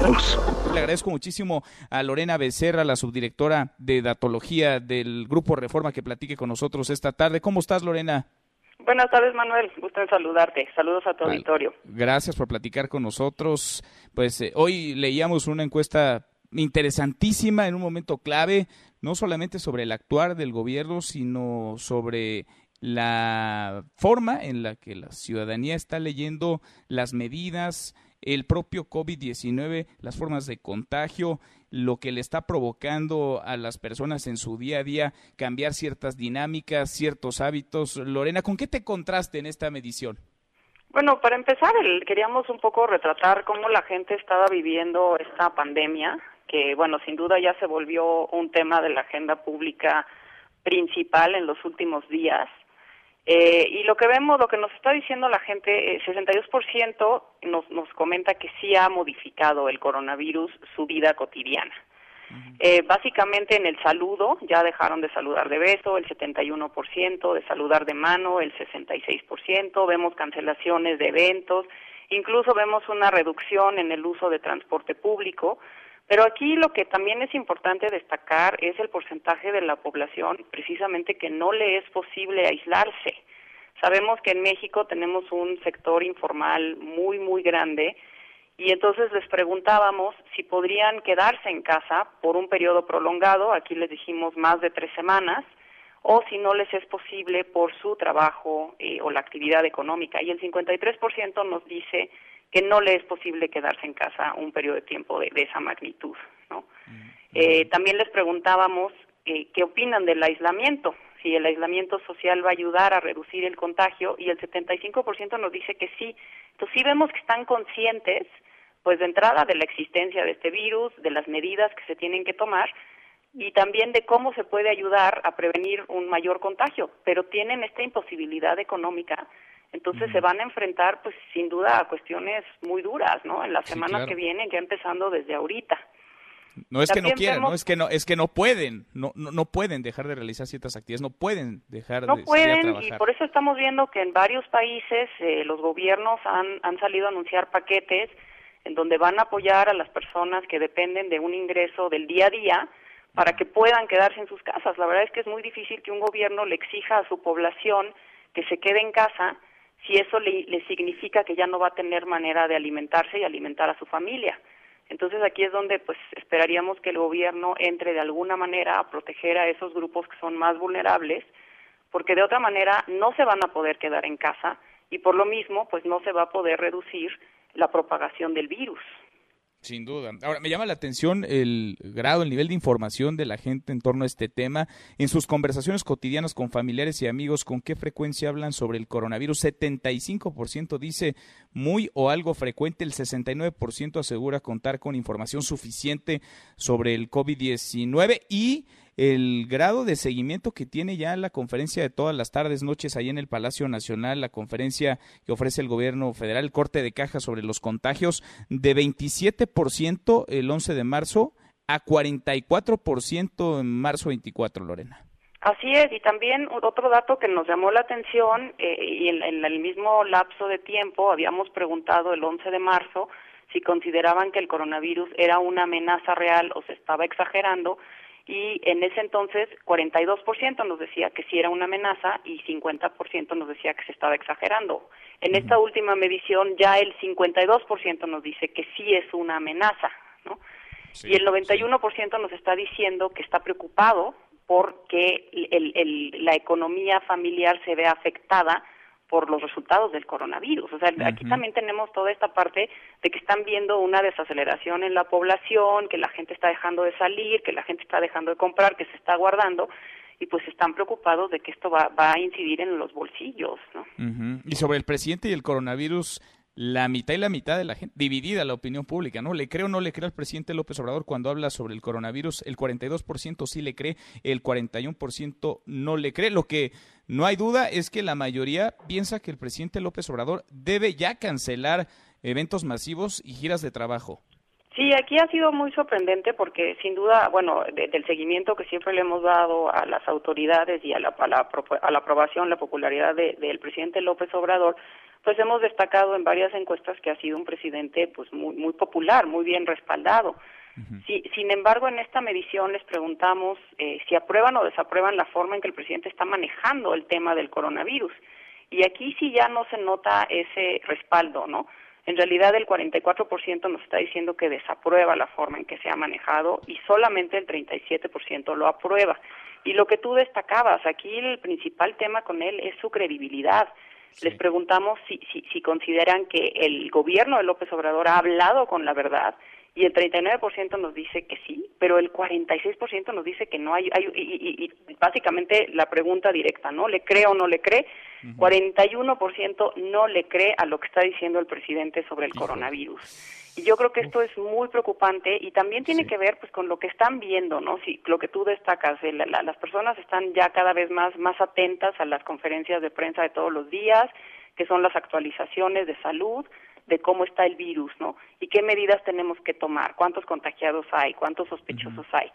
Le agradezco muchísimo a Lorena Becerra, la subdirectora de Datología del Grupo Reforma, que platique con nosotros esta tarde. ¿Cómo estás, Lorena? Buenas tardes, Manuel. Gusto en saludarte. Saludos a tu auditorio. Gracias por platicar con nosotros. Pues eh, hoy leíamos una encuesta interesantísima en un momento clave, no solamente sobre el actuar del gobierno, sino sobre la forma en la que la ciudadanía está leyendo las medidas, el propio COVID-19, las formas de contagio, lo que le está provocando a las personas en su día a día cambiar ciertas dinámicas, ciertos hábitos. Lorena, ¿con qué te contraste en esta medición? Bueno, para empezar, queríamos un poco retratar cómo la gente estaba viviendo esta pandemia, que bueno, sin duda ya se volvió un tema de la agenda pública principal en los últimos días. Eh, y lo que vemos, lo que nos está diciendo la gente, el 62% nos, nos comenta que sí ha modificado el coronavirus su vida cotidiana. Eh, básicamente en el saludo, ya dejaron de saludar de beso el 71%, de saludar de mano el 66%, vemos cancelaciones de eventos, incluso vemos una reducción en el uso de transporte público, pero aquí lo que también es importante destacar es el porcentaje de la población precisamente que no le es posible aislarse. Sabemos que en México tenemos un sector informal muy, muy grande y entonces les preguntábamos si podrían quedarse en casa por un periodo prolongado, aquí les dijimos más de tres semanas, o si no les es posible por su trabajo eh, o la actividad económica. Y el 53% nos dice que no le es posible quedarse en casa un periodo de tiempo de, esa magnitud. ¿no? Mm, eh, también les preguntábamos eh, qué opinan del aislamiento, si el aislamiento social va a ayudar a reducir el contagio y el 75% nos dice que sí. Entonces sí vemos que están conscientes, pues de entrada de la existencia de este virus, de las medidas que se tienen que tomar y también de cómo se puede ayudar a prevenir un mayor contagio, pero tienen esta imposibilidad económica entonces se van a enfrentar, pues sin duda, a cuestiones muy duras, ¿no? En las semanas que vienen, ya empezando desde ahorita. No es que no quieran, no es que no es que no pueden, no, no, pueden dejar de realizar ciertas actividades, no pueden dejar no de pueden, trabajar. y por eso estamos viendo que en varios países eh, los gobiernos han, han salido a anunciar paquetes en donde van a apoyar a las personas que dependen de un ingreso del día a día para que puedan quedarse en sus casas. La verdad es que es muy difícil que un gobierno le exija a su población que se quede en casa si eso le, significa que ya no va a tener manera de alimentarse y alimentar a su familia. Entonces aquí es donde pues esperaríamos que el gobierno entre de alguna manera a proteger a esos grupos que son más vulnerables, porque de otra manera no se van a poder quedar en casa y por lo mismo pues no se va a poder reducir la propagación del virus. Sin duda. Ahora, me llama la atención el grado, el nivel de información de la gente en torno a este tema. En sus conversaciones cotidianas con familiares y amigos, ¿con qué frecuencia hablan sobre el coronavirus? 75% dice muy o algo frecuente, el 69% asegura contar con información suficiente sobre el COVID-19 y el grado de seguimiento que tiene ya la conferencia de todas las tardes, noches ahí en el Palacio Nacional, la conferencia que ofrece el gobierno federal, el corte de caja sobre los contagios, de 27% el 11 de marzo a 44% en marzo 24, Lorena. Así es, y también otro dato que nos llamó la atención, eh, y en, en, el mismo lapso de tiempo habíamos preguntado el 11 de marzo si consideraban que el coronavirus era una amenaza real o se estaba exagerando, y en ese entonces 42% nos decía que sí era una amenaza y 50% nos decía que se estaba exagerando. En esta última medición ya el 52% nos dice que sí es una amenaza, ¿no? y el 91% nos está diciendo que está preocupado porque el, la economía familiar se ve afectada por los resultados del coronavirus. O sea, aquí también tenemos toda esta parte de que están viendo una desaceleración en la población, que la gente está dejando de salir, que la gente está dejando de comprar, que se está guardando y pues están preocupados de que esto va, va a incidir en los bolsillos, ¿no? Y sobre el presidente y el coronavirus, la mitad y la mitad de la gente, dividida la opinión pública, ¿no? ¿Le creo o no le creo al presidente López Obrador cuando habla sobre el coronavirus? El 42% sí le cree, el 41% no le cree. Lo que no hay duda es que la mayoría piensa que el presidente López Obrador debe ya cancelar eventos masivos y giras de trabajo. Sí, aquí ha sido muy sorprendente porque sin duda, bueno, del seguimiento que siempre le hemos dado a las autoridades y a la, a la, aprobación, la popularidad del presidente López Obrador, pues hemos destacado en varias encuestas que ha sido un presidente pues muy, muy popular, muy bien respaldado. sin embargo, en esta medición les preguntamos eh, si aprueban o desaprueban la forma en que el presidente está manejando el tema del coronavirus. Y aquí sí ya no se nota ese respaldo, ¿no? En realidad el 44% nos está diciendo que desaprueba la forma en que se ha manejado y solamente el 37% lo aprueba. Y lo que tú destacabas, aquí el principal tema con él es su credibilidad. Les preguntamos si, si, si consideran que el gobierno de López Obrador ha hablado con la verdad y el 39% nos dice que sí, pero el 46% nos dice que no hay, hay y, y, básicamente la pregunta directa, ¿no? ¿Le cree o no le cree? 41% no le cree a lo que está diciendo el presidente sobre el coronavirus. Y yo creo que esto es muy preocupante y también tiene que ver pues con lo que están viendo, ¿no? Si lo que tú destacas, las personas están ya cada vez más más atentas a las conferencias de prensa de todos los días, que son las actualizaciones de salud, de cómo está el virus, ¿no? Y qué medidas tenemos que tomar, cuántos contagiados hay, cuántos sospechosos hay.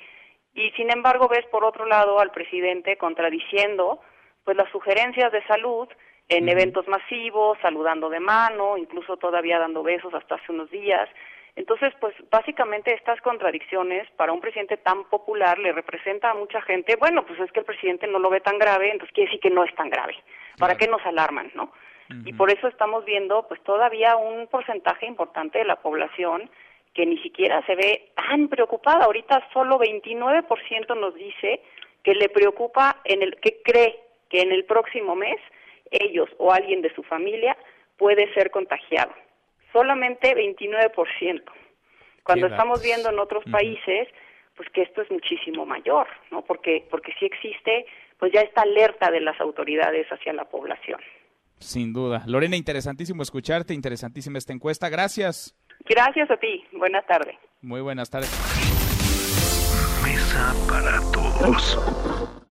Y sin embargo ves por otro lado al presidente contradiciendo pues las sugerencias de salud en eventos masivos, saludando de mano, incluso todavía dando besos hasta hace unos días. Entonces, pues básicamente estas contradicciones para un presidente tan popular le representa a mucha gente, bueno, pues es que el presidente no lo ve tan grave, entonces quiere decir que no es tan grave. ¿Para qué nos alarman, no? Y por eso estamos viendo pues todavía un porcentaje importante de la población que ni siquiera se ve tan preocupada. Ahorita solo 29% nos dice que le preocupa en el que cree que en el próximo mes ellos o alguien de su familia puede ser contagiado. Solamente 29%. Cuando estamos viendo en otros países pues que esto es muchísimo mayor, ¿no? Porque porque si existe pues ya está alerta de las autoridades hacia la población. Sin duda. Lorena, interesantísimo escucharte, interesantísima esta encuesta. Gracias. Gracias a ti. Buenas tardes. Muy buenas tardes. Mesa para todos.